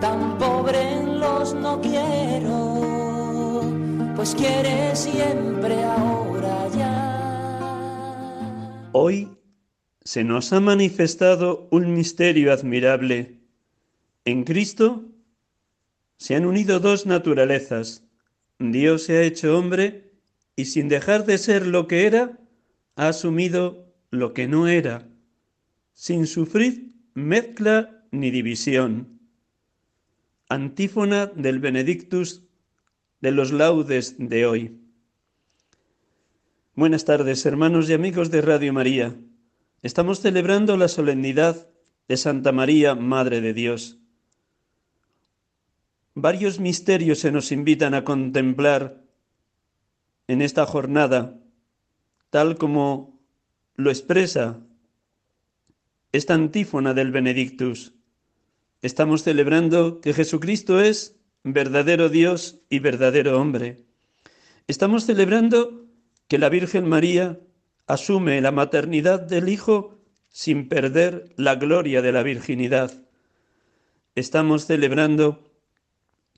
tan pobre en los no quiero, pues quiere siempre ahora ya. Hoy se nos ha manifestado un misterio admirable. En Cristo se han unido dos naturalezas. Dios se ha hecho hombre y sin dejar de ser lo que era, ha asumido lo que no era sin sufrir mezcla ni división. Antífona del Benedictus de los laudes de hoy. Buenas tardes, hermanos y amigos de Radio María. Estamos celebrando la solemnidad de Santa María, Madre de Dios. Varios misterios se nos invitan a contemplar en esta jornada, tal como lo expresa esta antífona del Benedictus. Estamos celebrando que Jesucristo es verdadero Dios y verdadero hombre. Estamos celebrando que la Virgen María asume la maternidad del Hijo sin perder la gloria de la virginidad. Estamos celebrando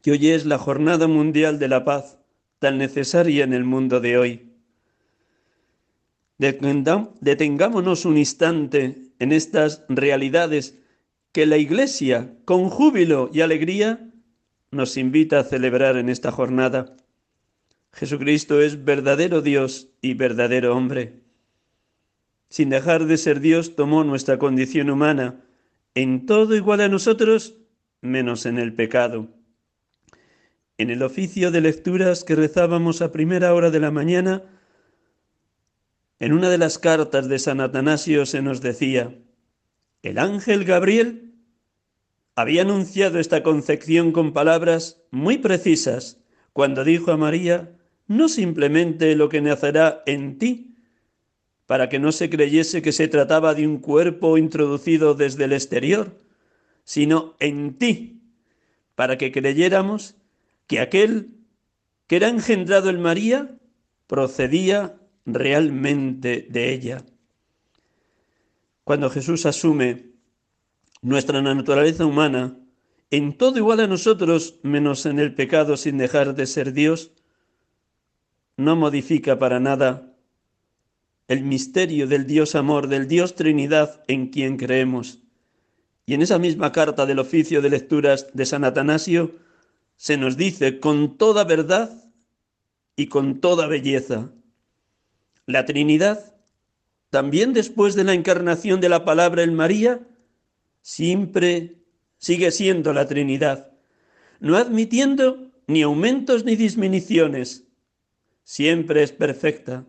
que hoy es la Jornada Mundial de la Paz, tan necesaria en el mundo de hoy. Detengámonos un instante en estas realidades que la Iglesia, con júbilo y alegría, nos invita a celebrar en esta jornada. Jesucristo es verdadero Dios y verdadero hombre. Sin dejar de ser Dios, tomó nuestra condición humana, en todo igual a nosotros, menos en el pecado. En el oficio de lecturas que rezábamos a primera hora de la mañana, en una de las cartas de San Atanasio se nos decía, el ángel Gabriel había anunciado esta concepción con palabras muy precisas cuando dijo a María, no simplemente lo que nacerá en ti, para que no se creyese que se trataba de un cuerpo introducido desde el exterior, sino en ti, para que creyéramos que aquel que era engendrado en María procedía realmente de ella. Cuando Jesús asume nuestra naturaleza humana, en todo igual a nosotros, menos en el pecado sin dejar de ser Dios, no modifica para nada el misterio del Dios amor, del Dios Trinidad en quien creemos. Y en esa misma carta del oficio de lecturas de San Atanasio se nos dice con toda verdad y con toda belleza, la Trinidad, también después de la encarnación de la palabra en María, siempre sigue siendo la Trinidad, no admitiendo ni aumentos ni disminuciones, siempre es perfecta.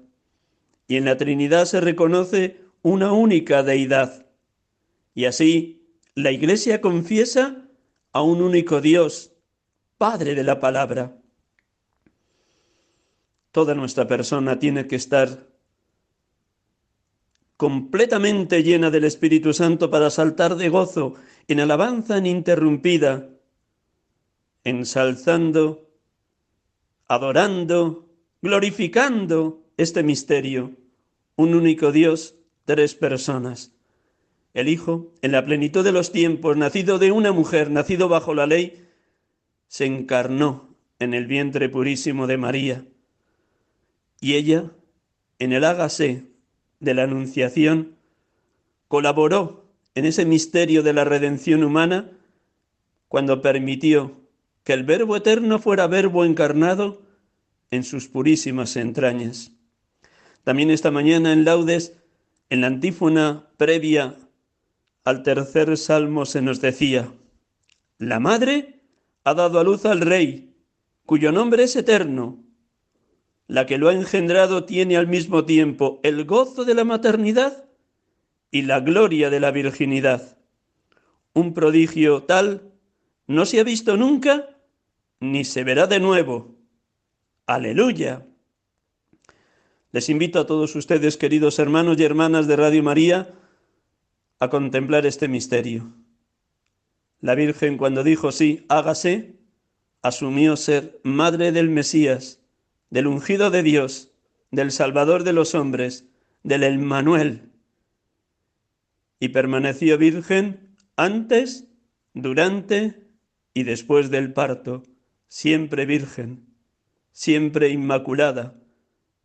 Y en la Trinidad se reconoce una única deidad. Y así la Iglesia confiesa a un único Dios, Padre de la palabra. Toda nuestra persona tiene que estar completamente llena del Espíritu Santo para saltar de gozo en alabanza ininterrumpida, ensalzando, adorando, glorificando este misterio, un único Dios, tres personas. El Hijo, en la plenitud de los tiempos, nacido de una mujer, nacido bajo la ley, se encarnó en el vientre purísimo de María. Y ella, en el hágase de la Anunciación, colaboró en ese misterio de la redención humana cuando permitió que el Verbo eterno fuera Verbo encarnado en sus purísimas entrañas. También esta mañana en laudes, en la antífona previa al tercer salmo se nos decía, la madre ha dado a luz al rey, cuyo nombre es eterno, la que lo ha engendrado tiene al mismo tiempo el gozo de la maternidad y la gloria de la virginidad. Un prodigio tal no se ha visto nunca ni se verá de nuevo. Aleluya. Les invito a todos ustedes, queridos hermanos y hermanas de Radio María, a contemplar este misterio. La Virgen cuando dijo sí, hágase, asumió ser madre del Mesías, del ungido de Dios, del Salvador de los hombres, del Emmanuel, y permaneció virgen antes, durante y después del parto, siempre virgen, siempre inmaculada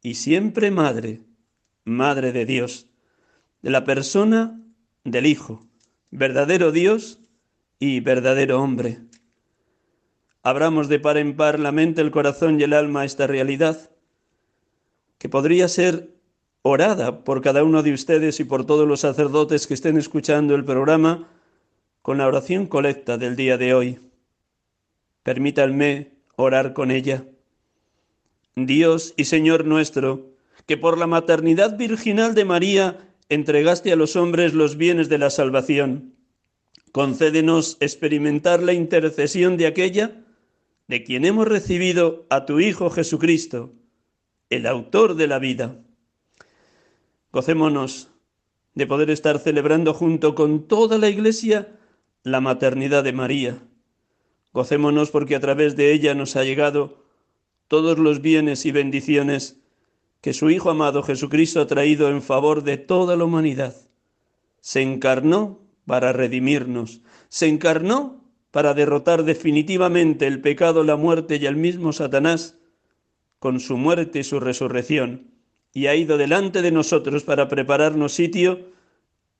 y siempre madre, madre de Dios, de la persona del Hijo, verdadero Dios y verdadero hombre. Abramos de par en par la mente, el corazón y el alma a esta realidad, que podría ser orada por cada uno de ustedes y por todos los sacerdotes que estén escuchando el programa con la oración colecta del día de hoy. Permítanme orar con ella. Dios y Señor nuestro, que por la maternidad virginal de María entregaste a los hombres los bienes de la salvación, concédenos experimentar la intercesión de aquella de quien hemos recibido a tu Hijo Jesucristo, el autor de la vida. Gocémonos de poder estar celebrando junto con toda la Iglesia la maternidad de María. Gocémonos porque a través de ella nos ha llegado todos los bienes y bendiciones que su Hijo amado Jesucristo ha traído en favor de toda la humanidad. Se encarnó para redimirnos, se encarnó para derrotar definitivamente el pecado, la muerte y el mismo Satanás con su muerte y su resurrección, y ha ido delante de nosotros para prepararnos sitio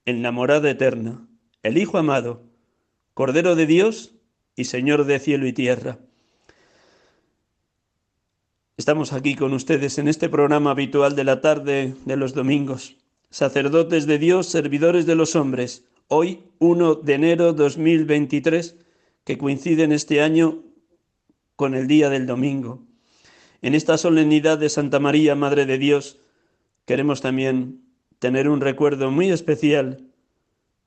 en la morada eterna, el Hijo amado, Cordero de Dios y Señor de cielo y tierra. Estamos aquí con ustedes en este programa habitual de la tarde de los domingos. Sacerdotes de Dios, servidores de los hombres. Hoy, 1 de enero 2023, que coincide en este año con el día del domingo. En esta solemnidad de Santa María, Madre de Dios, queremos también tener un recuerdo muy especial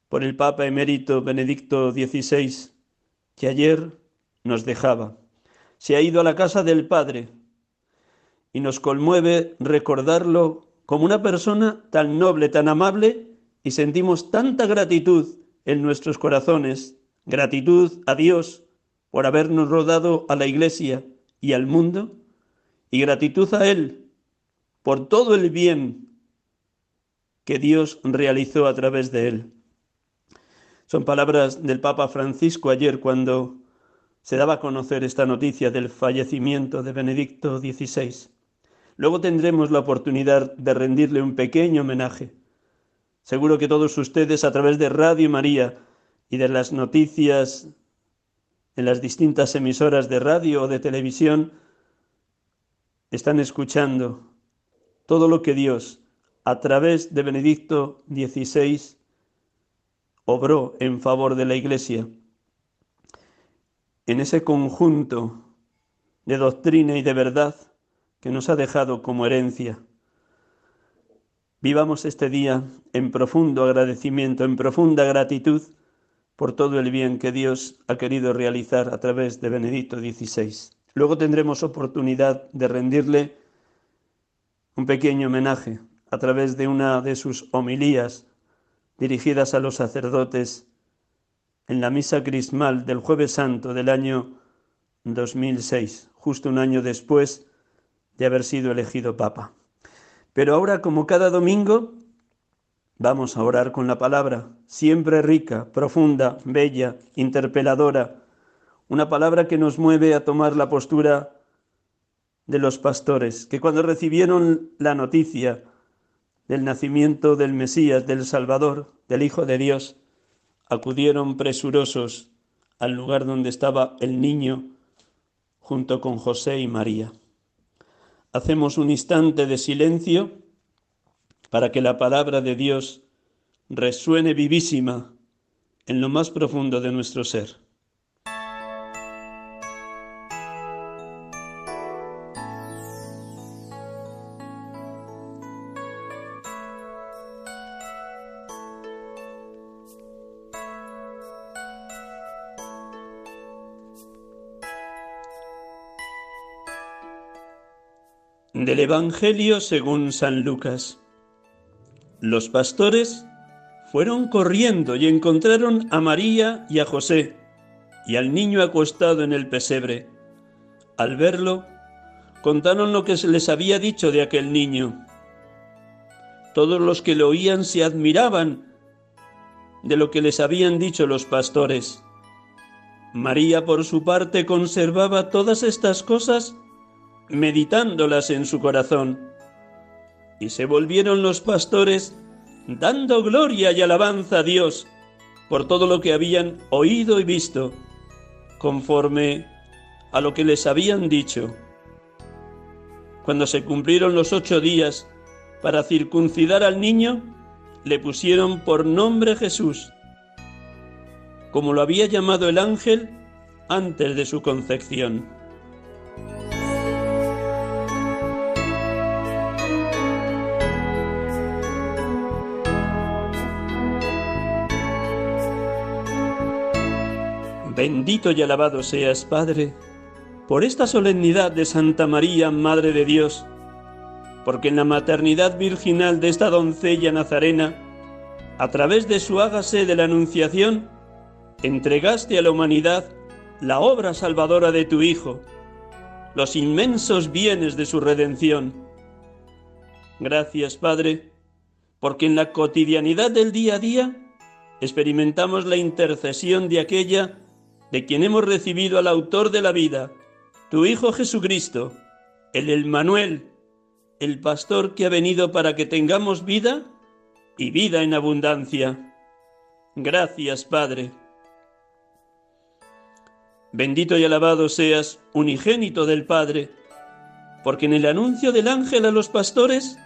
por el Papa emérito Benedicto XVI, que ayer nos dejaba. Se ha ido a la casa del Padre y nos conmueve recordarlo como una persona tan noble, tan amable, y sentimos tanta gratitud en nuestros corazones gratitud a Dios por habernos rodado a la Iglesia y al mundo, y gratitud a Él por todo el bien que Dios realizó a través de Él. Son palabras del Papa Francisco ayer cuando se daba a conocer esta noticia del fallecimiento de Benedicto XVI. Luego tendremos la oportunidad de rendirle un pequeño homenaje. Seguro que todos ustedes a través de Radio María y de las noticias en las distintas emisoras de radio o de televisión, están escuchando todo lo que Dios, a través de Benedicto XVI, obró en favor de la Iglesia. En ese conjunto de doctrina y de verdad que nos ha dejado como herencia. Vivamos este día en profundo agradecimiento, en profunda gratitud por todo el bien que Dios ha querido realizar a través de Benedicto XVI. Luego tendremos oportunidad de rendirle un pequeño homenaje a través de una de sus homilías dirigidas a los sacerdotes en la misa crismal del jueves santo del año 2006, justo un año después de haber sido elegido papa. Pero ahora, como cada domingo, Vamos a orar con la palabra, siempre rica, profunda, bella, interpeladora, una palabra que nos mueve a tomar la postura de los pastores, que cuando recibieron la noticia del nacimiento del Mesías, del Salvador, del Hijo de Dios, acudieron presurosos al lugar donde estaba el niño junto con José y María. Hacemos un instante de silencio para que la palabra de Dios resuene vivísima en lo más profundo de nuestro ser. Del Evangelio según San Lucas. Los pastores fueron corriendo y encontraron a María y a José y al niño acostado en el pesebre. Al verlo, contaron lo que se les había dicho de aquel niño. Todos los que lo oían se admiraban de lo que les habían dicho los pastores. María, por su parte, conservaba todas estas cosas meditándolas en su corazón. Y se volvieron los pastores dando gloria y alabanza a Dios por todo lo que habían oído y visto, conforme a lo que les habían dicho. Cuando se cumplieron los ocho días para circuncidar al niño, le pusieron por nombre Jesús, como lo había llamado el ángel antes de su concepción. Bendito y alabado seas, Padre, por esta solemnidad de Santa María, Madre de Dios, porque en la maternidad virginal de esta doncella nazarena, a través de su hágase de la Anunciación, entregaste a la humanidad la obra salvadora de tu Hijo, los inmensos bienes de su redención. Gracias, Padre, porque en la cotidianidad del día a día experimentamos la intercesión de aquella de quien hemos recibido al autor de la vida, tu Hijo Jesucristo, el Emmanuel, el pastor que ha venido para que tengamos vida y vida en abundancia. Gracias, Padre. Bendito y alabado seas, unigénito del Padre, porque en el anuncio del ángel a los pastores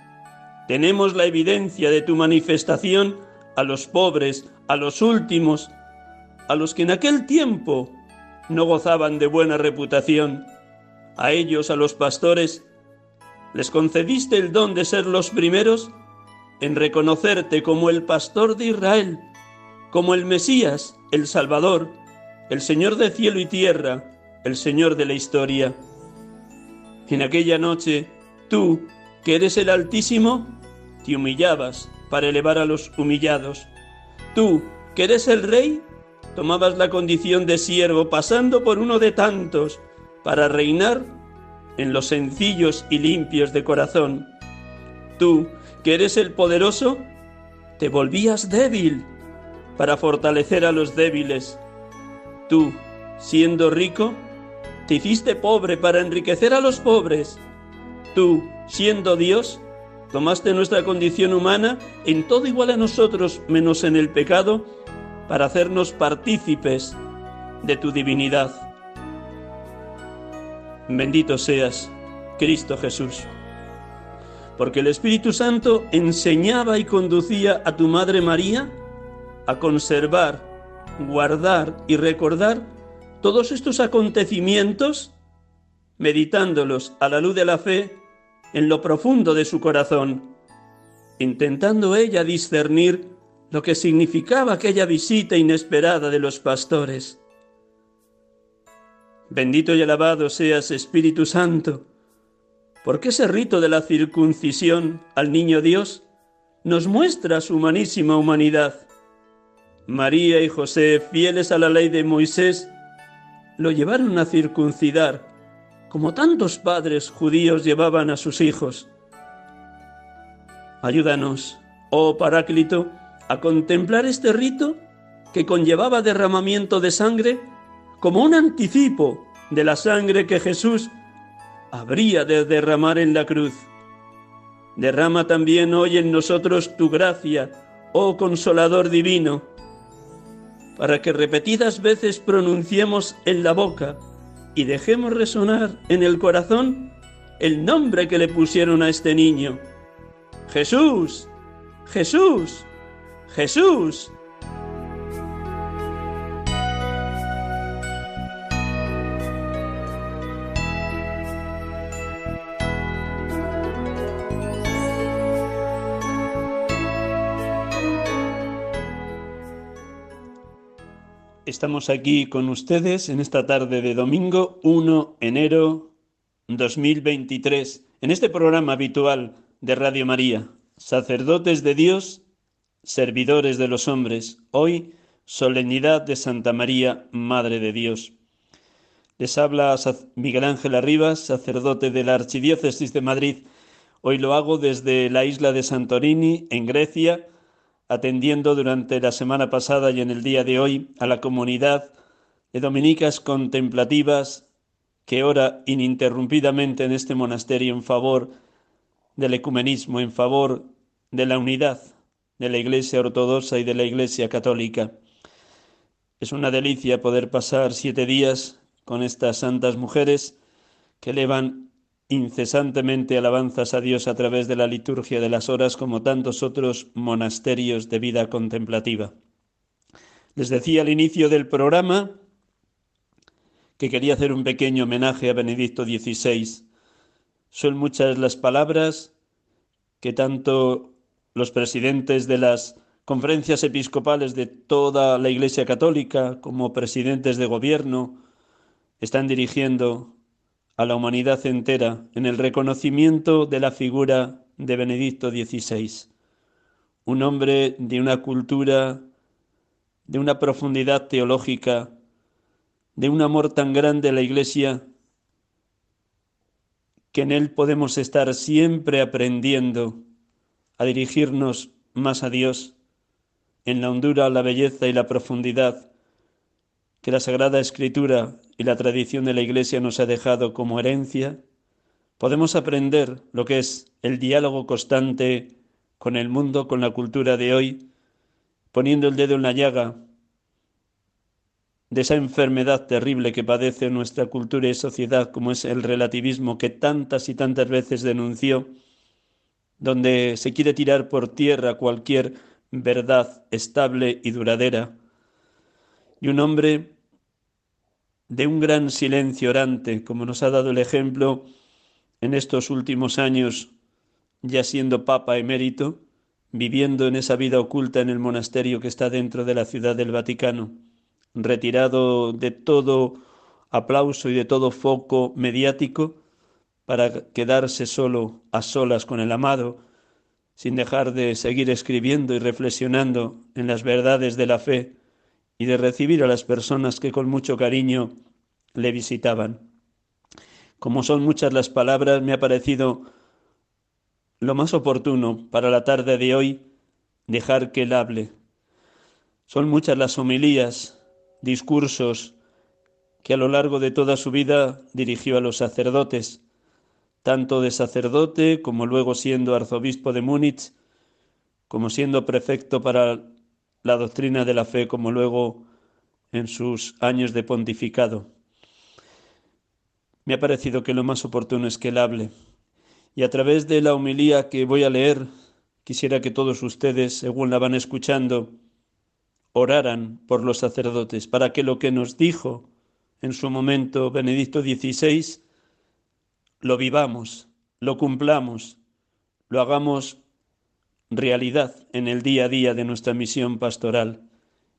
tenemos la evidencia de tu manifestación a los pobres, a los últimos, a los que en aquel tiempo no gozaban de buena reputación, a ellos, a los pastores, les concediste el don de ser los primeros en reconocerte como el pastor de Israel, como el Mesías, el Salvador, el Señor de cielo y tierra, el Señor de la historia. En aquella noche, tú, que eres el Altísimo, te humillabas para elevar a los humillados. Tú, que eres el Rey, tomabas la condición de siervo, pasando por uno de tantos, para reinar en los sencillos y limpios de corazón. Tú, que eres el poderoso, te volvías débil para fortalecer a los débiles. Tú, siendo rico, te hiciste pobre para enriquecer a los pobres. Tú, siendo Dios, tomaste nuestra condición humana en todo igual a nosotros menos en el pecado, para hacernos partícipes de tu divinidad. Bendito seas, Cristo Jesús, porque el Espíritu Santo enseñaba y conducía a tu Madre María a conservar, guardar y recordar todos estos acontecimientos, meditándolos a la luz de la fe en lo profundo de su corazón, intentando ella discernir lo que significaba aquella visita inesperada de los pastores. Bendito y alabado seas Espíritu Santo, porque ese rito de la circuncisión al niño Dios nos muestra su humanísima humanidad. María y José, fieles a la ley de Moisés, lo llevaron a circuncidar, como tantos padres judíos llevaban a sus hijos. Ayúdanos, oh Paráclito, a contemplar este rito que conllevaba derramamiento de sangre como un anticipo de la sangre que Jesús habría de derramar en la cruz. Derrama también hoy en nosotros tu gracia, oh consolador divino, para que repetidas veces pronunciemos en la boca y dejemos resonar en el corazón el nombre que le pusieron a este niño. Jesús, Jesús, Jesús. Estamos aquí con ustedes en esta tarde de domingo 1 enero 2023 En este programa habitual de Radio María, sacerdotes de Dios, servidores de los hombres, hoy solemnidad de Santa María, Madre de Dios. Les habla Miguel Ángel Arribas, sacerdote de la Archidiócesis de Madrid. Hoy lo hago desde la isla de Santorini, en Grecia, atendiendo durante la semana pasada y en el día de hoy a la comunidad de dominicas contemplativas que ora ininterrumpidamente en este monasterio en favor del ecumenismo, en favor de la unidad de la Iglesia ortodoxa y de la Iglesia católica. Es una delicia poder pasar siete días con estas santas mujeres que elevan incesantemente alabanzas a Dios a través de la liturgia de las horas como tantos otros monasterios de vida contemplativa. Les decía al inicio del programa que quería hacer un pequeño homenaje a Benedicto XVI. Son muchas las palabras que tanto los presidentes de las conferencias episcopales de toda la Iglesia Católica como presidentes de gobierno están dirigiendo a la humanidad entera en el reconocimiento de la figura de Benedicto XVI, un hombre de una cultura, de una profundidad teológica, de un amor tan grande a la Iglesia, que en él podemos estar siempre aprendiendo a dirigirnos más a Dios, en la hondura, la belleza y la profundidad que la Sagrada Escritura y la tradición de la Iglesia nos ha dejado como herencia, podemos aprender lo que es el diálogo constante con el mundo, con la cultura de hoy, poniendo el dedo en la llaga de esa enfermedad terrible que padece nuestra cultura y sociedad, como es el relativismo que tantas y tantas veces denunció, donde se quiere tirar por tierra cualquier verdad estable y duradera. Y un hombre de un gran silencio orante, como nos ha dado el ejemplo en estos últimos años, ya siendo Papa emérito, viviendo en esa vida oculta en el monasterio que está dentro de la ciudad del Vaticano, retirado de todo aplauso y de todo foco mediático, para quedarse solo a solas con el amado, sin dejar de seguir escribiendo y reflexionando en las verdades de la fe y de recibir a las personas que con mucho cariño le visitaban. Como son muchas las palabras, me ha parecido lo más oportuno para la tarde de hoy dejar que él hable. Son muchas las homilías, discursos que a lo largo de toda su vida dirigió a los sacerdotes, tanto de sacerdote como luego siendo arzobispo de Múnich, como siendo prefecto para la doctrina de la fe como luego en sus años de pontificado. Me ha parecido que lo más oportuno es que él hable. Y a través de la homilía que voy a leer, quisiera que todos ustedes, según la van escuchando, oraran por los sacerdotes, para que lo que nos dijo en su momento Benedicto XVI, lo vivamos, lo cumplamos, lo hagamos realidad en el día a día de nuestra misión pastoral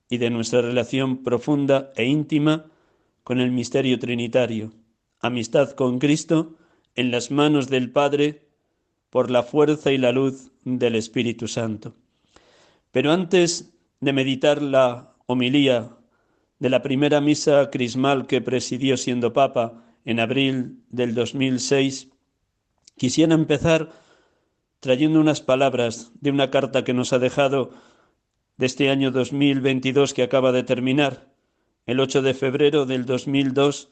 y de nuestra relación profunda e íntima con el misterio trinitario, amistad con Cristo en las manos del Padre por la fuerza y la luz del Espíritu Santo. Pero antes de meditar la homilía de la primera misa crismal que presidió siendo Papa en abril del 2006, quisiera empezar trayendo unas palabras de una carta que nos ha dejado de este año 2022 que acaba de terminar. El 8 de febrero del 2002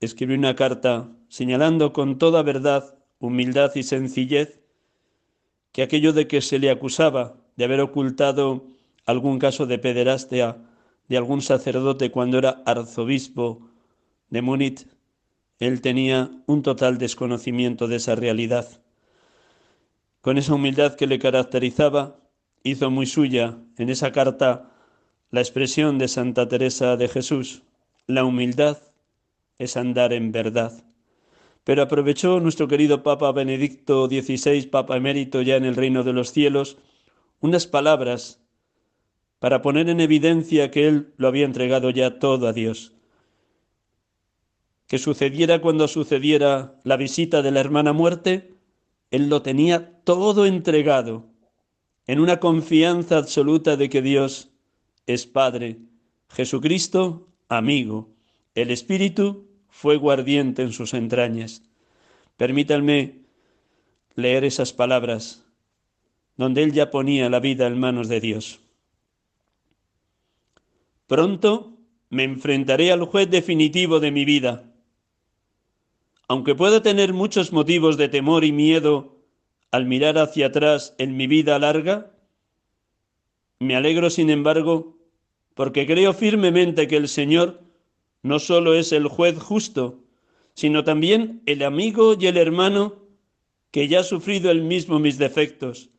escribió una carta señalando con toda verdad, humildad y sencillez que aquello de que se le acusaba de haber ocultado algún caso de pederastia de algún sacerdote cuando era arzobispo de Múnich, él tenía un total desconocimiento de esa realidad. Con esa humildad que le caracterizaba, hizo muy suya en esa carta la expresión de Santa Teresa de Jesús, la humildad es andar en verdad. Pero aprovechó nuestro querido Papa Benedicto XVI, Papa emérito ya en el reino de los cielos, unas palabras para poner en evidencia que él lo había entregado ya todo a Dios. Que sucediera cuando sucediera la visita de la hermana muerte, él lo tenía todo entregado, en una confianza absoluta de que Dios es Padre, Jesucristo amigo, el Espíritu fue guardiente en sus entrañas. Permítanme leer esas palabras donde él ya ponía la vida en manos de Dios. Pronto me enfrentaré al juez definitivo de mi vida. Aunque pueda tener muchos motivos de temor y miedo al mirar hacia atrás en mi vida larga, me alegro, sin embargo, porque creo firmemente que el Señor no solo es el juez justo, sino también el amigo y el hermano que ya ha sufrido el mismo mis defectos,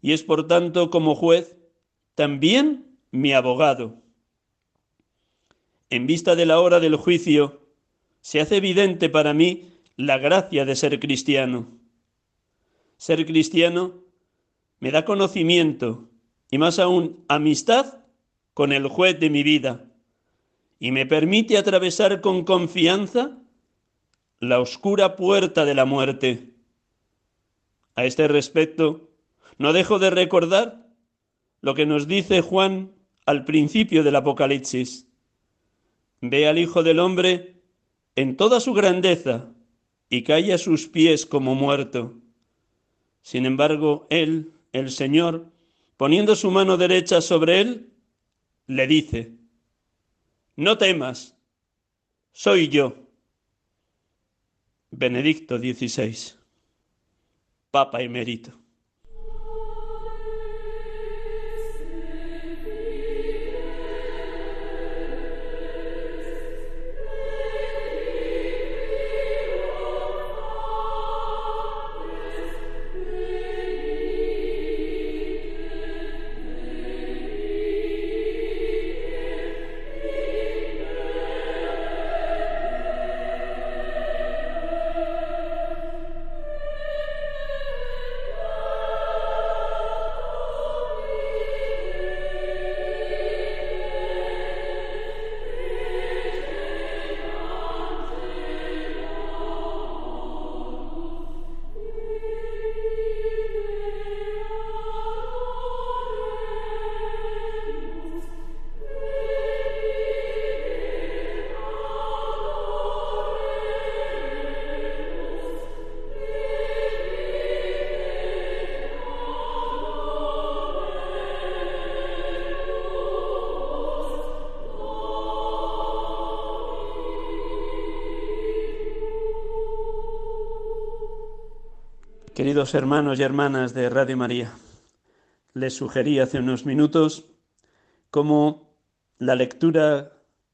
y es por tanto como juez también mi abogado. En vista de la hora del juicio, se hace evidente para mí la gracia de ser cristiano. Ser cristiano me da conocimiento y más aún amistad con el juez de mi vida y me permite atravesar con confianza la oscura puerta de la muerte. A este respecto, no dejo de recordar lo que nos dice Juan al principio del Apocalipsis. Ve al Hijo del Hombre en toda su grandeza y cae a sus pies como muerto. Sin embargo, Él, el Señor, poniendo su mano derecha sobre él, le dice, No temas, soy yo. Benedicto XVI, Papa emérito. Queridos hermanos y hermanas de Radio María, les sugerí hace unos minutos cómo la lectura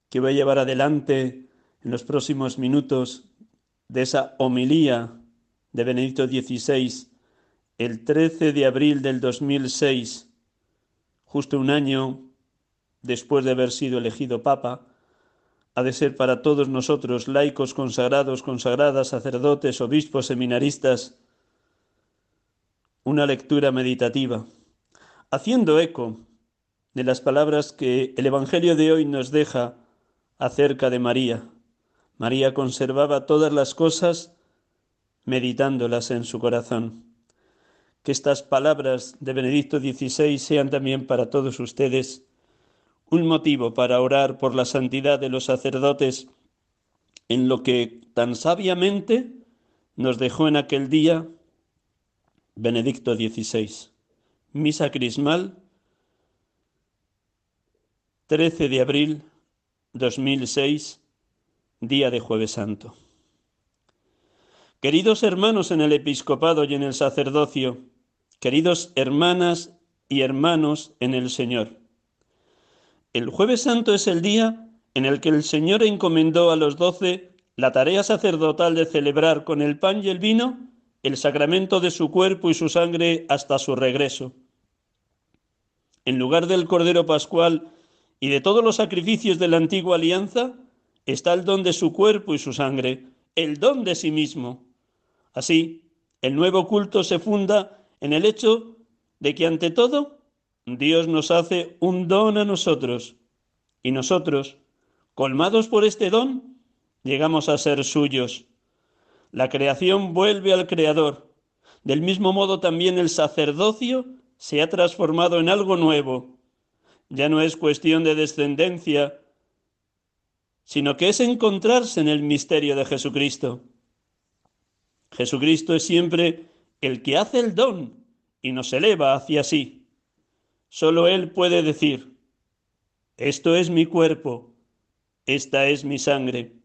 que voy a llevar adelante en los próximos minutos de esa homilía de Benedicto XVI el 13 de abril del 2006, justo un año después de haber sido elegido Papa, ha de ser para todos nosotros, laicos, consagrados, consagradas, sacerdotes, obispos, seminaristas, una lectura meditativa, haciendo eco de las palabras que el Evangelio de hoy nos deja acerca de María. María conservaba todas las cosas meditándolas en su corazón. Que estas palabras de Benedicto XVI sean también para todos ustedes un motivo para orar por la santidad de los sacerdotes en lo que tan sabiamente nos dejó en aquel día Benedicto XVI. Misa Crismal, 13 de abril 2006, día de Jueves Santo. Queridos hermanos en el episcopado y en el sacerdocio, queridos hermanas y hermanos en el Señor. El Jueves Santo es el día en el que el Señor encomendó a los doce la tarea sacerdotal de celebrar con el pan y el vino el sacramento de su cuerpo y su sangre hasta su regreso. En lugar del Cordero Pascual y de todos los sacrificios de la antigua alianza, está el don de su cuerpo y su sangre, el don de sí mismo. Así, el nuevo culto se funda en el hecho de que ante todo Dios nos hace un don a nosotros y nosotros, colmados por este don, llegamos a ser suyos la creación vuelve al Creador. Del mismo modo también el sacerdocio se ha transformado en algo nuevo. Ya no es cuestión de descendencia, sino que es encontrarse en el misterio de Jesucristo. Jesucristo es siempre el que hace el don y nos eleva hacia sí. Solo Él puede decir, esto es mi cuerpo, esta es mi sangre.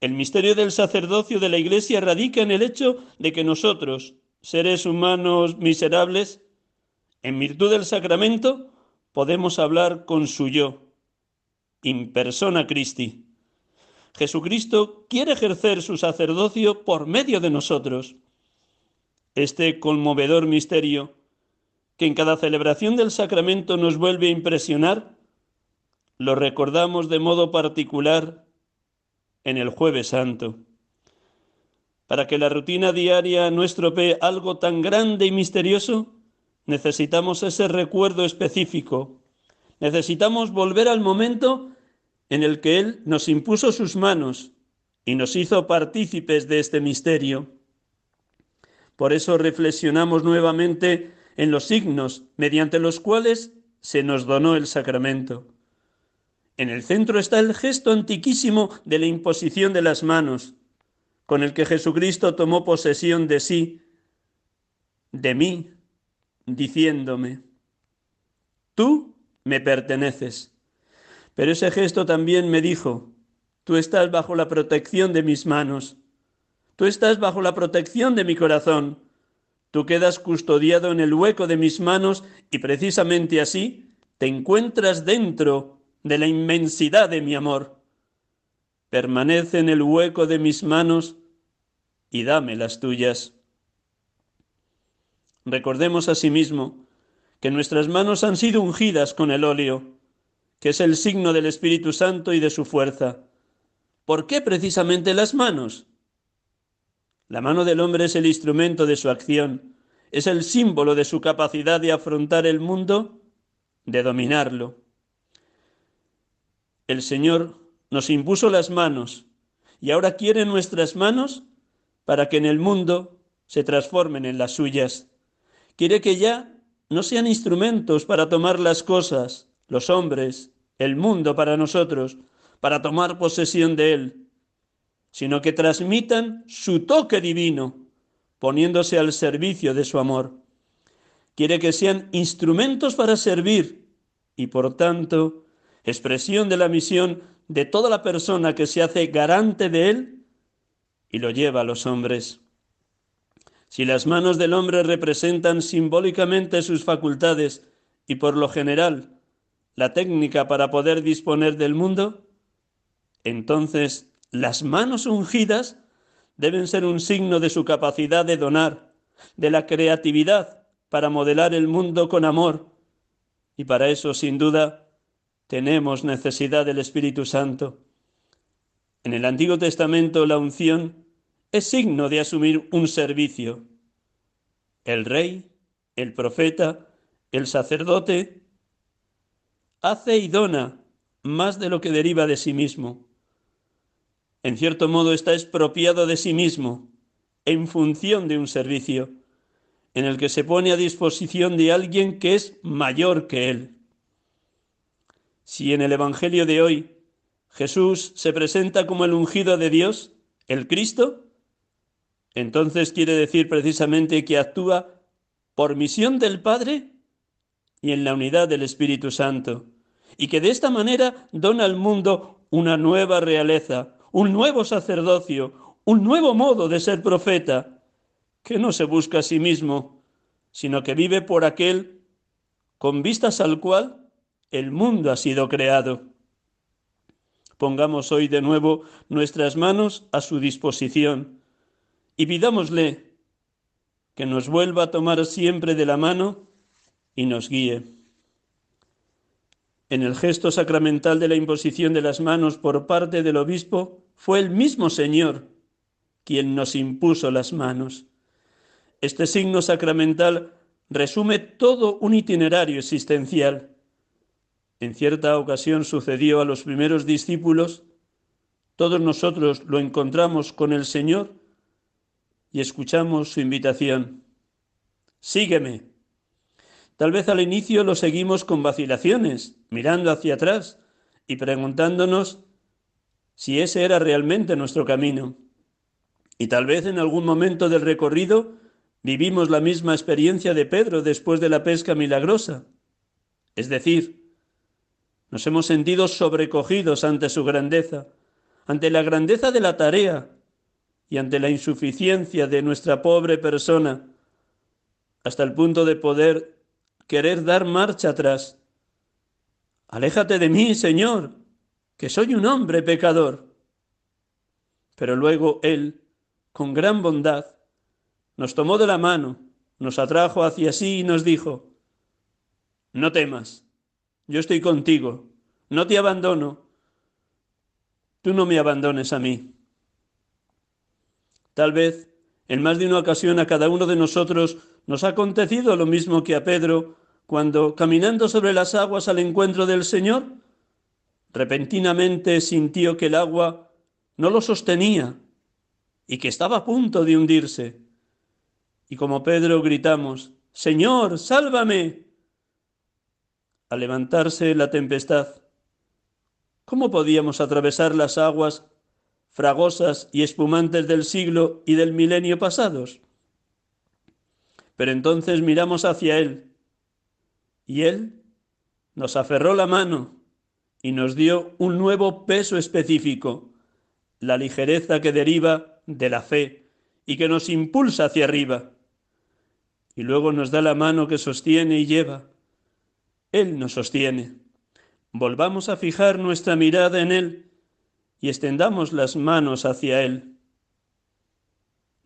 El misterio del sacerdocio de la Iglesia radica en el hecho de que nosotros, seres humanos miserables, en virtud del sacramento, podemos hablar con su yo, in persona Christi. Jesucristo quiere ejercer su sacerdocio por medio de nosotros. Este conmovedor misterio, que en cada celebración del sacramento nos vuelve a impresionar, lo recordamos de modo particular en el jueves santo. Para que la rutina diaria no estropee algo tan grande y misterioso, necesitamos ese recuerdo específico. Necesitamos volver al momento en el que Él nos impuso sus manos y nos hizo partícipes de este misterio. Por eso reflexionamos nuevamente en los signos mediante los cuales se nos donó el sacramento. En el centro está el gesto antiquísimo de la imposición de las manos, con el que Jesucristo tomó posesión de sí, de mí, diciéndome, tú me perteneces. Pero ese gesto también me dijo, tú estás bajo la protección de mis manos, tú estás bajo la protección de mi corazón, tú quedas custodiado en el hueco de mis manos y precisamente así te encuentras dentro de la inmensidad de mi amor. Permanece en el hueco de mis manos y dame las tuyas. Recordemos asimismo que nuestras manos han sido ungidas con el óleo, que es el signo del Espíritu Santo y de su fuerza. ¿Por qué precisamente las manos? La mano del hombre es el instrumento de su acción, es el símbolo de su capacidad de afrontar el mundo, de dominarlo. El Señor nos impuso las manos y ahora quiere nuestras manos para que en el mundo se transformen en las suyas. Quiere que ya no sean instrumentos para tomar las cosas, los hombres, el mundo para nosotros, para tomar posesión de él, sino que transmitan su toque divino, poniéndose al servicio de su amor. Quiere que sean instrumentos para servir y por tanto expresión de la misión de toda la persona que se hace garante de él y lo lleva a los hombres. Si las manos del hombre representan simbólicamente sus facultades y por lo general la técnica para poder disponer del mundo, entonces las manos ungidas deben ser un signo de su capacidad de donar, de la creatividad para modelar el mundo con amor, y para eso, sin duda, tenemos necesidad del Espíritu Santo. En el Antiguo Testamento la unción es signo de asumir un servicio. El rey, el profeta, el sacerdote hace y dona más de lo que deriva de sí mismo. En cierto modo está expropiado de sí mismo en función de un servicio en el que se pone a disposición de alguien que es mayor que él. Si en el Evangelio de hoy Jesús se presenta como el ungido de Dios, el Cristo, entonces quiere decir precisamente que actúa por misión del Padre y en la unidad del Espíritu Santo, y que de esta manera dona al mundo una nueva realeza, un nuevo sacerdocio, un nuevo modo de ser profeta, que no se busca a sí mismo, sino que vive por aquel con vistas al cual el mundo ha sido creado. Pongamos hoy de nuevo nuestras manos a su disposición y pidámosle que nos vuelva a tomar siempre de la mano y nos guíe. En el gesto sacramental de la imposición de las manos por parte del obispo fue el mismo Señor quien nos impuso las manos. Este signo sacramental resume todo un itinerario existencial en cierta ocasión sucedió a los primeros discípulos, todos nosotros lo encontramos con el Señor, y escuchamos su invitación. Sígueme. Tal vez al inicio lo seguimos con vacilaciones, mirando hacia atrás y preguntándonos si ese era realmente nuestro camino. Y tal vez en algún momento del recorrido vivimos la misma experiencia de Pedro después de la pesca milagrosa. Es decir, nos hemos sentido sobrecogidos ante su grandeza, ante la grandeza de la tarea y ante la insuficiencia de nuestra pobre persona, hasta el punto de poder querer dar marcha atrás. Aléjate de mí, Señor, que soy un hombre pecador. Pero luego Él, con gran bondad, nos tomó de la mano, nos atrajo hacia sí y nos dijo, no temas, yo estoy contigo, no te abandono, tú no me abandones a mí. Tal vez en más de una ocasión a cada uno de nosotros nos ha acontecido lo mismo que a Pedro cuando, caminando sobre las aguas al encuentro del Señor, repentinamente sintió que el agua no lo sostenía y que estaba a punto de hundirse. Y como Pedro gritamos, Señor, sálvame. Al levantarse la tempestad, ¿cómo podíamos atravesar las aguas fragosas y espumantes del siglo y del milenio pasados? Pero entonces miramos hacia Él, y Él nos aferró la mano y nos dio un nuevo peso específico, la ligereza que deriva de la fe y que nos impulsa hacia arriba. Y luego nos da la mano que sostiene y lleva. Él nos sostiene. Volvamos a fijar nuestra mirada en Él y extendamos las manos hacia Él.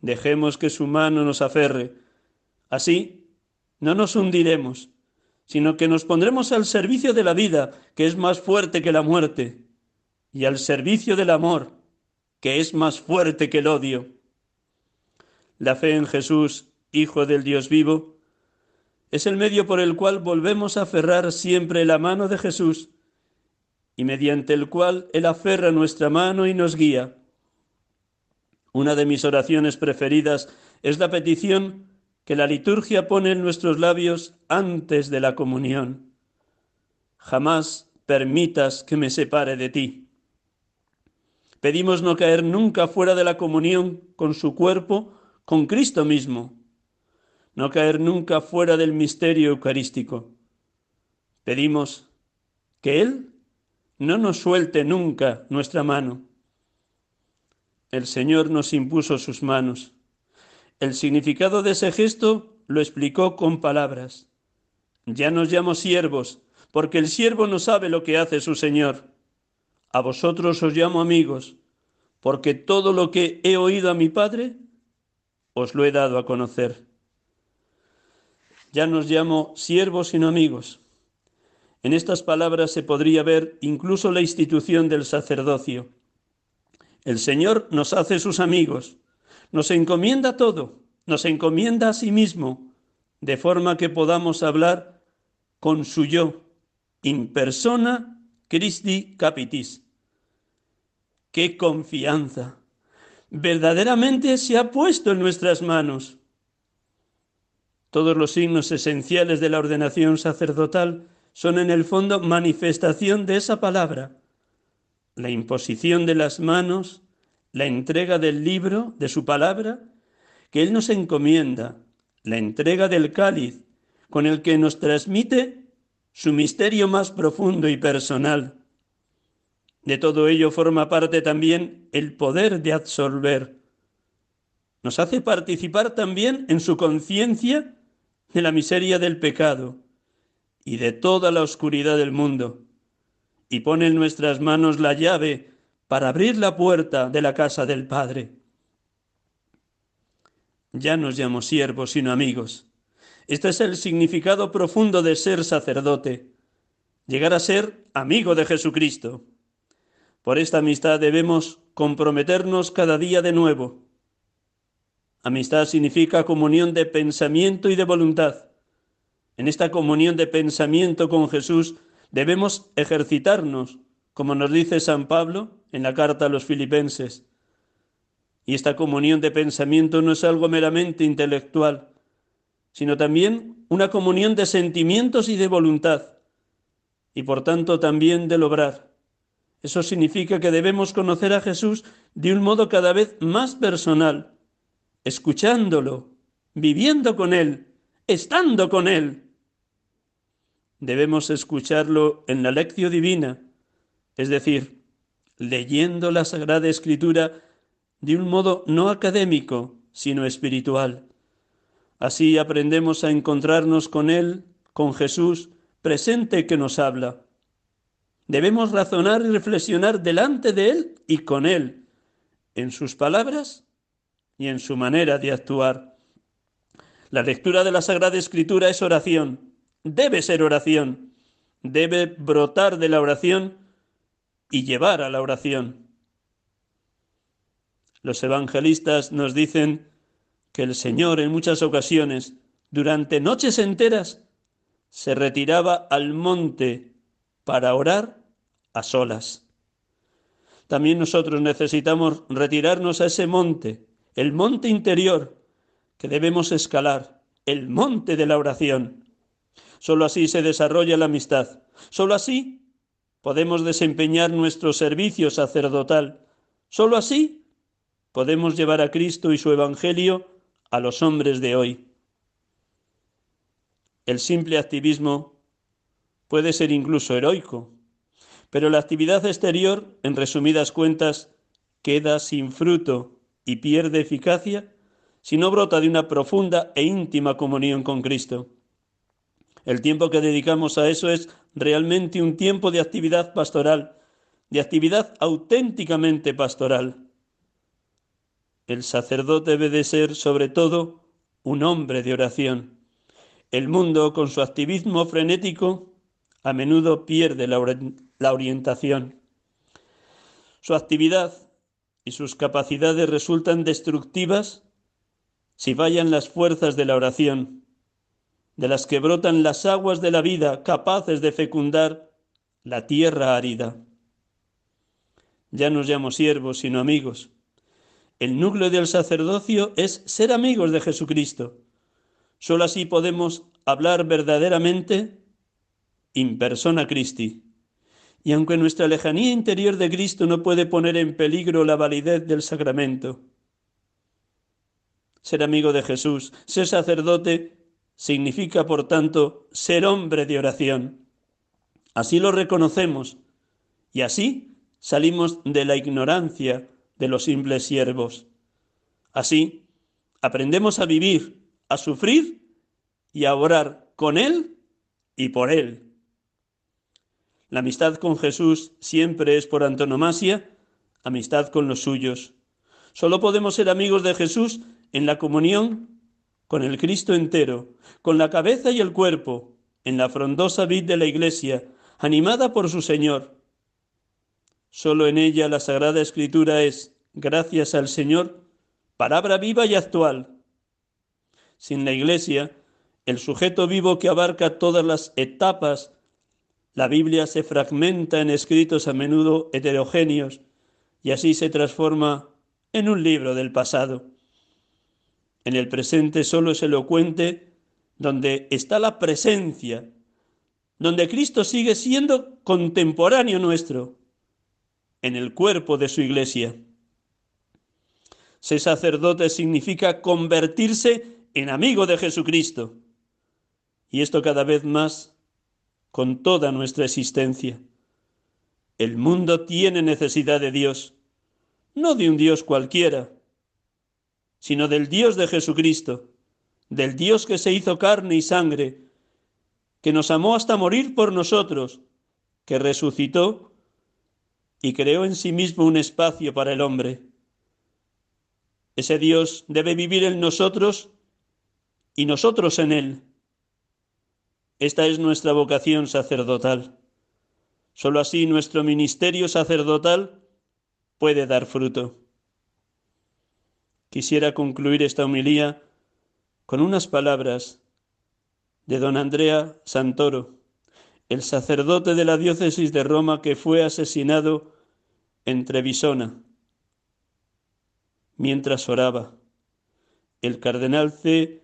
Dejemos que su mano nos aferre Así, no nos hundiremos, sino que nos pondremos al servicio de la vida, que es más fuerte que la muerte, y al servicio del amor, que es más fuerte que el odio. La fe en Jesús, Hijo del Dios vivo, es el medio por el cual volvemos a aferrar siempre la mano de Jesús y mediante el cual Él aferra nuestra mano y nos guía. Una de mis oraciones preferidas es la petición que la liturgia pone en nuestros labios antes de la comunión. Jamás permitas que me separe de ti. Pedimos no caer nunca fuera de la comunión con su cuerpo, con Cristo mismo. No caer nunca fuera del misterio eucarístico. Pedimos que Él no nos suelte nunca nuestra mano. El Señor nos impuso sus manos el significado de ese gesto lo explicó con palabras. Ya nos llamo siervos, porque el siervo no sabe lo que hace su Señor. A vosotros os llamo amigos, porque todo lo que he oído a mi Padre, os lo he dado a conocer. Ya nos llamo siervos sino amigos. En estas palabras se podría ver incluso la institución del sacerdocio. El Señor nos hace sus amigos, nos encomienda todo, nos encomienda a sí mismo, de forma que podamos hablar con su yo, in persona Christi capitis. ¡Qué confianza! Verdaderamente se ha puesto en nuestras manos. Todos los signos esenciales de la ordenación sacerdotal son en el fondo manifestación de esa palabra. La imposición de las manos, la entrega del libro, de su palabra, que Él nos encomienda, la entrega del cáliz, con el que nos transmite su misterio más profundo y personal. De todo ello forma parte también el poder de absolver. Nos hace participar también en su conciencia de la miseria del pecado y de toda la oscuridad del mundo, y pone en nuestras manos la llave para abrir la puerta de la casa del Padre. Ya nos llamo siervos sino amigos. Este es el significado profundo de ser sacerdote, llegar a ser amigo de Jesucristo. Por esta amistad debemos comprometernos cada día de nuevo. Amistad significa comunión de pensamiento y de voluntad. En esta comunión de pensamiento con Jesús debemos ejercitarnos como nos dice San Pablo en la carta a los filipenses, Y esta comunión de pensamiento no es algo meramente intelectual, sino también una comunión de sentimientos y de voluntad, y por tanto también del obrar. Eso significa que debemos conocer a Jesús de un modo cada vez más personal, escuchándolo, viviendo con Él, estando con Él. Debemos escucharlo en la lección divina, es decir, leyendo la Sagrada Escritura de un modo no académico, sino espiritual. Así aprendemos a encontrarnos con Él, con Jesús, presente que nos habla. Debemos razonar y reflexionar delante de Él y con Él, en sus palabras y en su manera de actuar. La lectura de la Sagrada Escritura es oración, debe ser oración, debe brotar de la oración y llevar a la oración. Los evangelistas nos dicen que el Señor en muchas ocasiones, durante noches enteras, se retiraba al monte para orar a solas. También nosotros necesitamos retirarnos a ese monte, el monte interior que debemos escalar, el monte de la oración. Solo así se desarrolla la amistad. Solo así podemos desempeñar nuestro servicio sacerdotal. Solo así podemos llevar a Cristo y su Evangelio a los hombres de hoy. El simple activismo puede ser incluso heroico, pero la actividad exterior, en resumidas cuentas, queda sin fruto y pierde eficacia si no brota de una profunda e íntima comunión con Cristo. El tiempo que dedicamos a eso es realmente un tiempo de actividad pastoral, de actividad auténticamente pastoral. El sacerdote debe de ser, sobre todo, un hombre de oración. El mundo, con su activismo frenético, a menudo pierde la, orientación. Su actividad y sus capacidades resultan destructivas si fallan las fuerzas de la oración, de las que brotan las aguas de la vida capaces de fecundar la tierra árida. Ya no llamo siervos, sino amigos el núcleo del sacerdocio es ser amigos de Jesucristo. Solo así podemos hablar verdaderamente in persona Christi. Y aunque nuestra lejanía interior de Cristo no puede poner en peligro la validez del sacramento, ser amigo de Jesús, ser sacerdote, significa, por tanto, ser hombre de oración. Así lo reconocemos y así salimos de la ignorancia de los simples siervos. Así, aprendemos a vivir, a sufrir y a orar con Él y por Él. La amistad con Jesús siempre es por antonomasia amistad con los suyos. Solo podemos ser amigos de Jesús en la comunión con el Cristo entero, con la cabeza y el cuerpo, en la frondosa vid de la Iglesia, animada por su Señor. Solo en ella la Sagrada Escritura es gracias al Señor, palabra viva y actual. Sin la Iglesia, el sujeto vivo que abarca todas las etapas, la Biblia se fragmenta en escritos a menudo heterogéneos y así se transforma en un libro del pasado. En el presente solo es elocuente donde está la presencia, donde Cristo sigue siendo contemporáneo nuestro, en el cuerpo de su iglesia. Ser sacerdote significa convertirse en amigo de Jesucristo. Y esto cada vez más con toda nuestra existencia. El mundo tiene necesidad de Dios, no de un Dios cualquiera, sino del Dios de Jesucristo, del Dios que se hizo carne y sangre, que nos amó hasta morir por nosotros, que resucitó y creó en sí mismo un espacio para el hombre. Ese Dios debe vivir en nosotros y nosotros en Él. Esta es nuestra vocación sacerdotal. Solo así nuestro ministerio sacerdotal puede dar fruto. Quisiera concluir esta homilía con unas palabras de don Andrea Santoro, el sacerdote de la diócesis de Roma que fue asesinado en Trevisona mientras oraba. El cardenal C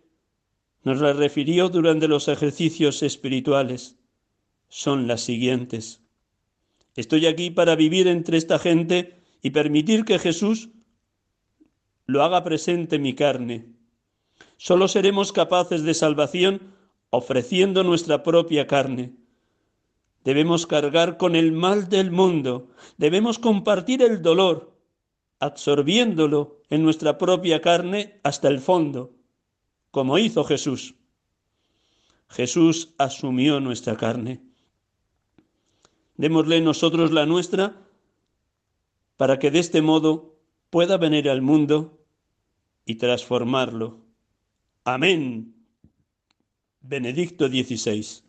nos la refirió durante los ejercicios espirituales. Son las siguientes. Estoy aquí para vivir entre esta gente y permitir que Jesús lo haga presente en mi carne. Solo seremos capaces de salvación ofreciendo nuestra propia carne. Debemos cargar con el mal del mundo, debemos compartir el dolor, absorbiéndolo en nuestra propia carne hasta el fondo, como hizo Jesús. Jesús asumió nuestra carne. Démosle nosotros la nuestra para que de este modo pueda venir al mundo y transformarlo. Amén. Benedicto XVI.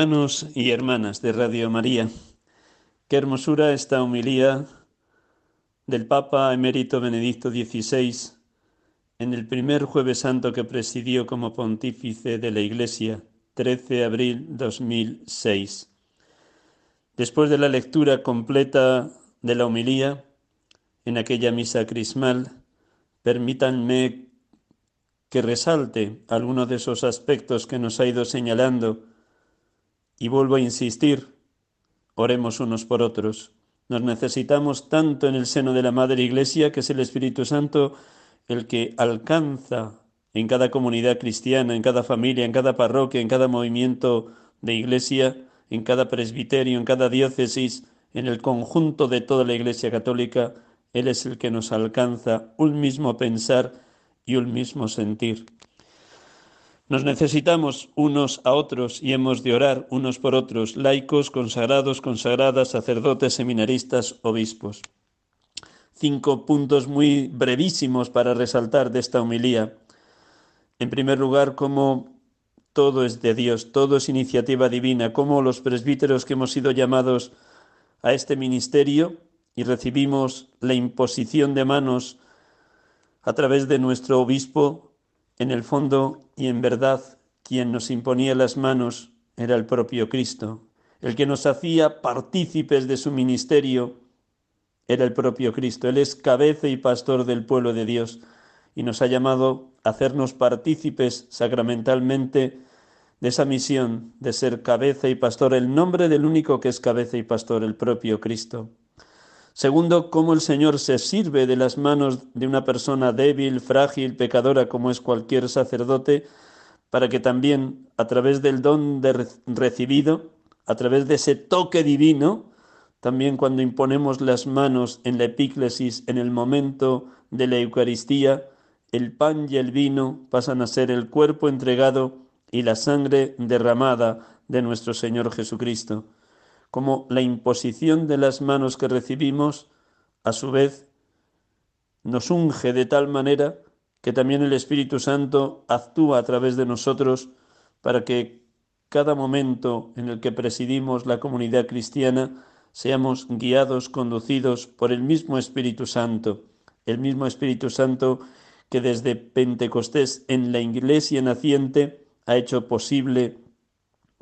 Hermanos y hermanas de Radio María, qué hermosura esta homilía del Papa emérito Benedicto XVI en el primer jueves santo que presidió como pontífice de la Iglesia, 13 de abril 2006. Después de la lectura completa de la homilía en aquella misa crismal, permítanme que resalte algunos de esos aspectos que nos ha ido señalando y vuelvo a insistir, oremos unos por otros. Nos necesitamos tanto en el seno de la Madre Iglesia, que es el Espíritu Santo el que alcanza en cada comunidad cristiana, en cada familia, en cada parroquia, en cada movimiento de iglesia, en cada presbiterio, en cada diócesis, en el conjunto de toda la Iglesia católica, Él es el que nos alcanza un mismo pensar y un mismo sentir. Nos necesitamos unos a otros y hemos de orar unos por otros, laicos, consagrados, consagradas, sacerdotes, seminaristas, obispos. Cinco puntos muy brevísimos para resaltar de esta homilía. En primer lugar, cómo todo es de Dios, todo es iniciativa divina, cómo los presbíteros que hemos sido llamados a este ministerio y recibimos la imposición de manos a través de nuestro obispo, en el fondo y en verdad, quien nos imponía las manos era el propio Cristo. El que nos hacía partícipes de su ministerio era el propio Cristo. Él es cabeza y pastor del pueblo de Dios y nos ha llamado a hacernos partícipes sacramentalmente de esa misión de ser cabeza y pastor, el nombre del único que es cabeza y pastor, el propio Cristo. Segundo, cómo el Señor se sirve de las manos de una persona débil, frágil, pecadora como es cualquier sacerdote, para que también a través del don recibido, a través de ese toque divino, también cuando imponemos las manos en la epíclesis, en el momento de la Eucaristía, el pan y el vino pasan a ser el cuerpo entregado y la sangre derramada de nuestro Señor Jesucristo como la imposición de las manos que recibimos, a su vez, nos unge de tal manera que también el Espíritu Santo actúa a través de nosotros para que cada momento en el que presidimos la comunidad cristiana seamos guiados, conducidos por el mismo Espíritu Santo, el mismo Espíritu Santo que desde Pentecostés en la iglesia naciente ha hecho posible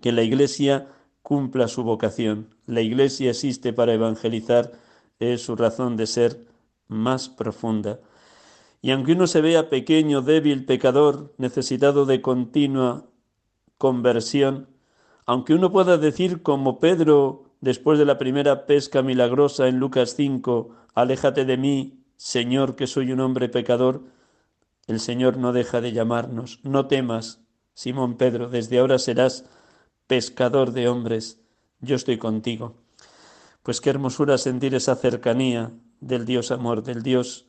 que la iglesia cumpla su vocación. La iglesia existe para evangelizar, es su razón de ser más profunda. Y aunque uno se vea pequeño, débil, pecador, necesitado de continua conversión, aunque uno pueda decir como Pedro después de la primera pesca milagrosa en Lucas 5, aléjate de mí, Señor, que soy un hombre pecador, el Señor no deja de llamarnos, no temas, Simón Pedro, desde ahora serás pescador de hombres, yo estoy contigo. Pues qué hermosura sentir esa cercanía del Dios amor, del Dios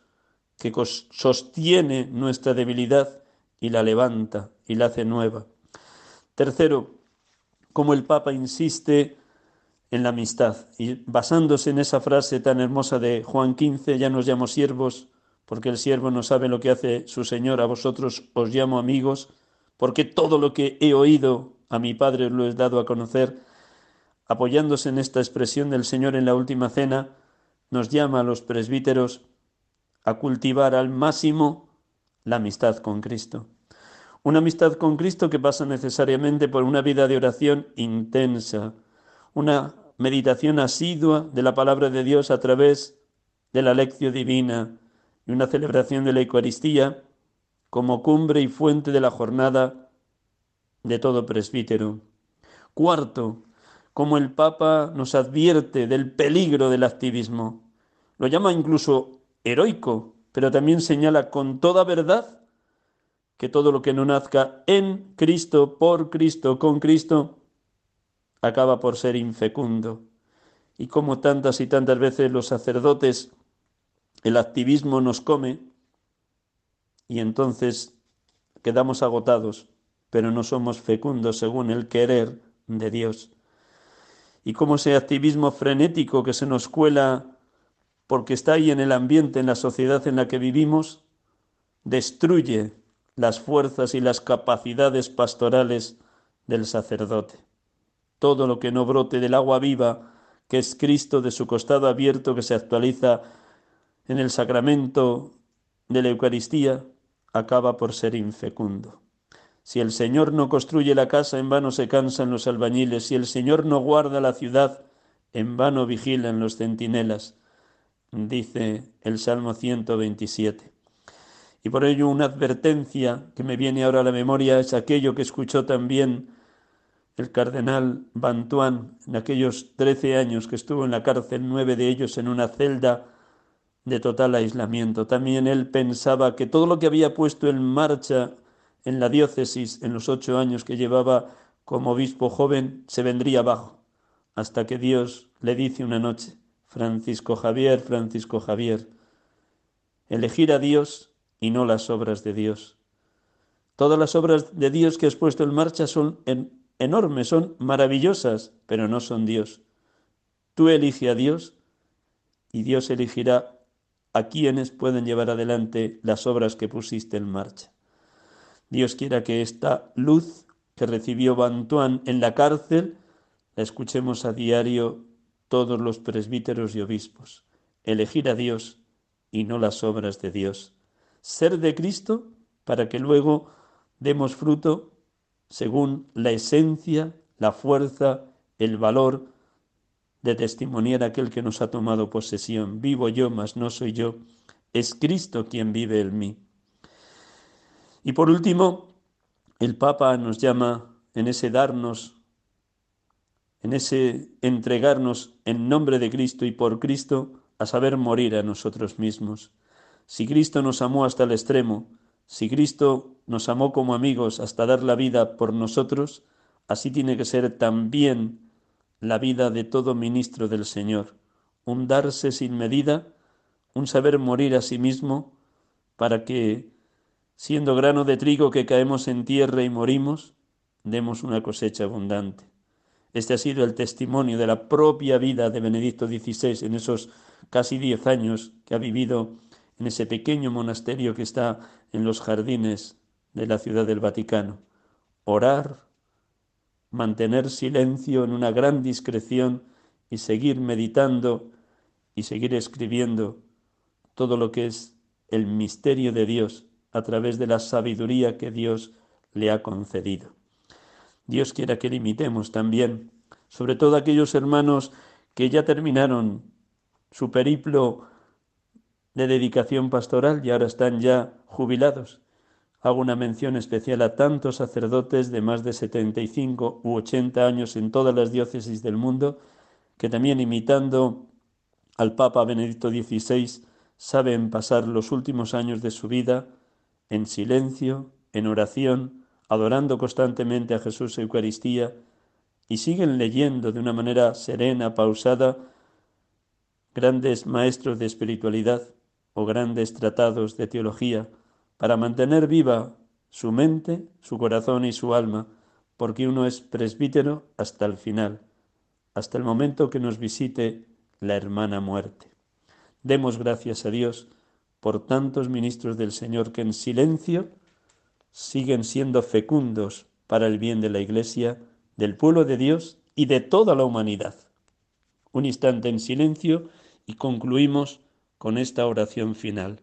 que sostiene nuestra debilidad y la levanta y la hace nueva. Tercero, como el Papa insiste en la amistad y basándose en esa frase tan hermosa de Juan 15, ya nos llamo siervos, porque el siervo no sabe lo que hace su Señor, a vosotros os llamo amigos, porque todo lo que he oído a mi Padre lo he dado a conocer, apoyándose en esta expresión del Señor en la última cena, nos llama a los presbíteros a cultivar al máximo la amistad con Cristo. Una amistad con Cristo que pasa necesariamente por una vida de oración intensa, una meditación asidua de la palabra de Dios a través de la lección divina y una celebración de la Eucaristía como cumbre y fuente de la jornada de todo presbítero. Cuarto, como el Papa nos advierte del peligro del activismo. Lo llama incluso heroico, pero también señala con toda verdad que todo lo que no nazca en Cristo, por Cristo, con Cristo, acaba por ser infecundo. Y como tantas y tantas veces los sacerdotes, el activismo nos come y entonces quedamos agotados, pero no somos fecundos según el querer de Dios. Y como ese activismo frenético que se nos cuela porque está ahí en el ambiente, en la sociedad en la que vivimos, destruye las fuerzas y las capacidades pastorales del sacerdote todo lo que no brote del agua viva, que es Cristo de su costado abierto que se actualiza en el sacramento de la Eucaristía, acaba por ser infecundo. Si el Señor no construye la casa, en vano se cansan los albañiles. Si el Señor no guarda la ciudad, en vano vigilan los centinelas, dice el Salmo 127. Y por ello una advertencia que me viene ahora a la memoria es aquello que escuchó también el cardenal Bantuán, en aquellos trece años que estuvo en la cárcel, nueve de ellos en una celda de total aislamiento. También él pensaba que todo lo que había puesto en marcha en la diócesis en los ocho años que llevaba como obispo joven se vendría abajo, hasta que Dios le dice una noche, Francisco Javier, Francisco Javier, elegir a Dios y no las obras de Dios. Todas las obras de Dios que has puesto en marcha son en enormes, son maravillosas, pero no son Dios. Tú elige a Dios y Dios elegirá a quienes pueden llevar adelante las obras que pusiste en marcha. Dios quiera que esta luz que recibió Bantuán en la cárcel la escuchemos a diario todos los presbíteros y obispos. Elegir a Dios y no las obras de Dios. Ser de Cristo para que luego demos fruto según la esencia, la fuerza, el valor de testimoniar aquel que nos ha tomado posesión. Vivo yo, mas no soy yo, es Cristo quien vive en mí. Y por último, el Papa nos llama en ese darnos, en ese entregarnos en nombre de Cristo y por Cristo, a saber morir a nosotros mismos. Si Cristo nos amó hasta el extremo, si Cristo nos amó como amigos hasta dar la vida por nosotros, así tiene que ser también la vida de todo ministro del Señor, un darse sin medida, un saber morir a sí mismo, para que, siendo grano de trigo que caemos en tierra y morimos, demos una cosecha abundante. Este ha sido el testimonio de la propia vida de Benedicto XVI en esos casi diez años que ha vivido en ese pequeño monasterio que está en los jardines de la ciudad del Vaticano. Orar, mantener silencio en una gran discreción y seguir meditando y seguir escribiendo todo lo que es el misterio de Dios a través de la sabiduría que Dios le ha concedido. Dios quiera que le imitemos también, sobre todo aquellos hermanos que ya terminaron su periplo de dedicación pastoral y ahora están ya jubilados. Hago una mención especial a tantos sacerdotes de más de 75 u 80 años en todas las diócesis del mundo, que también imitando al Papa Benedicto XVI, saben pasar los últimos años de su vida en silencio, en oración, adorando constantemente a Jesús Eucaristía, y siguen leyendo de una manera serena, pausada, grandes maestros de espiritualidad o grandes tratados de teología, para mantener viva su mente, su corazón y su alma, porque uno es presbítero hasta el final, hasta el momento que nos visite la hermana muerte. Demos gracias a Dios por tantos ministros del Señor que en silencio siguen siendo fecundos para el bien de la Iglesia, del pueblo de Dios y de toda la humanidad. Un instante en silencio y concluimos con esta oración final.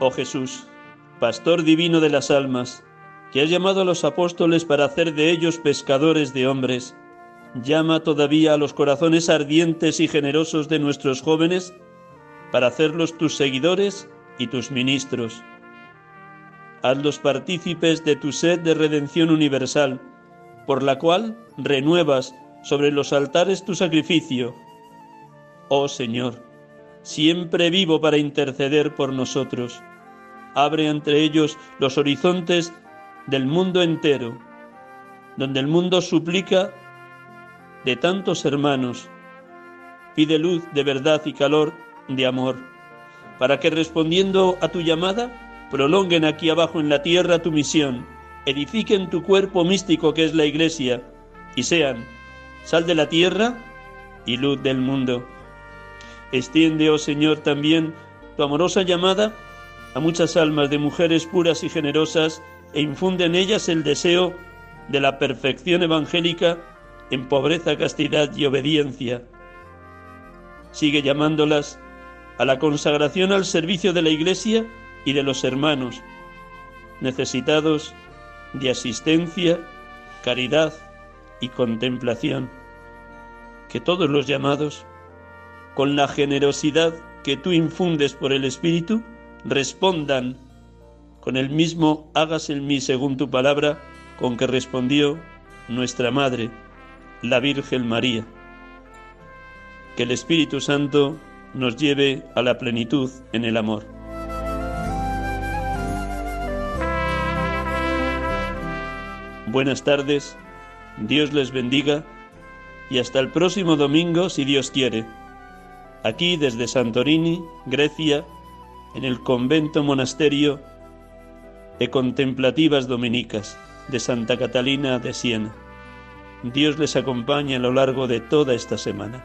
Oh Jesús, Pastor divino de las almas, que has llamado a los apóstoles para hacer de ellos pescadores de hombres, llama todavía a los corazones ardientes y generosos de nuestros jóvenes para hacerlos tus seguidores y tus ministros. Hazlos partícipes de tu sed de redención universal, por la cual renuevas sobre los altares tu sacrificio. Oh Señor, siempre vivo para interceder por nosotros abre entre ellos los horizontes del mundo entero, donde el mundo suplica de tantos hermanos, pide luz de verdad y calor de amor, para que respondiendo a tu llamada, prolonguen aquí abajo en la tierra tu misión, edifiquen tu cuerpo místico que es la Iglesia, y sean sal de la tierra y luz del mundo. Extiende, oh Señor, también tu amorosa llamada a muchas almas de mujeres puras y generosas e infunde en ellas el deseo de la perfección evangélica en pobreza, castidad y obediencia. Sigue llamándolas a la consagración al servicio de la Iglesia y de los hermanos, necesitados de asistencia, caridad y contemplación. Que todos los llamados, con la generosidad que tú infundes por el Espíritu, respondan con el mismo hágase en mí según tu palabra, con que respondió nuestra Madre, la Virgen María. Que el Espíritu Santo nos lleve a la plenitud en el amor. Buenas tardes, Dios les bendiga y hasta el próximo domingo si Dios quiere. Aquí desde Santorini, Grecia, en el convento monasterio de contemplativas dominicas de Santa Catalina de Siena. Dios les acompañe a lo largo de toda esta semana.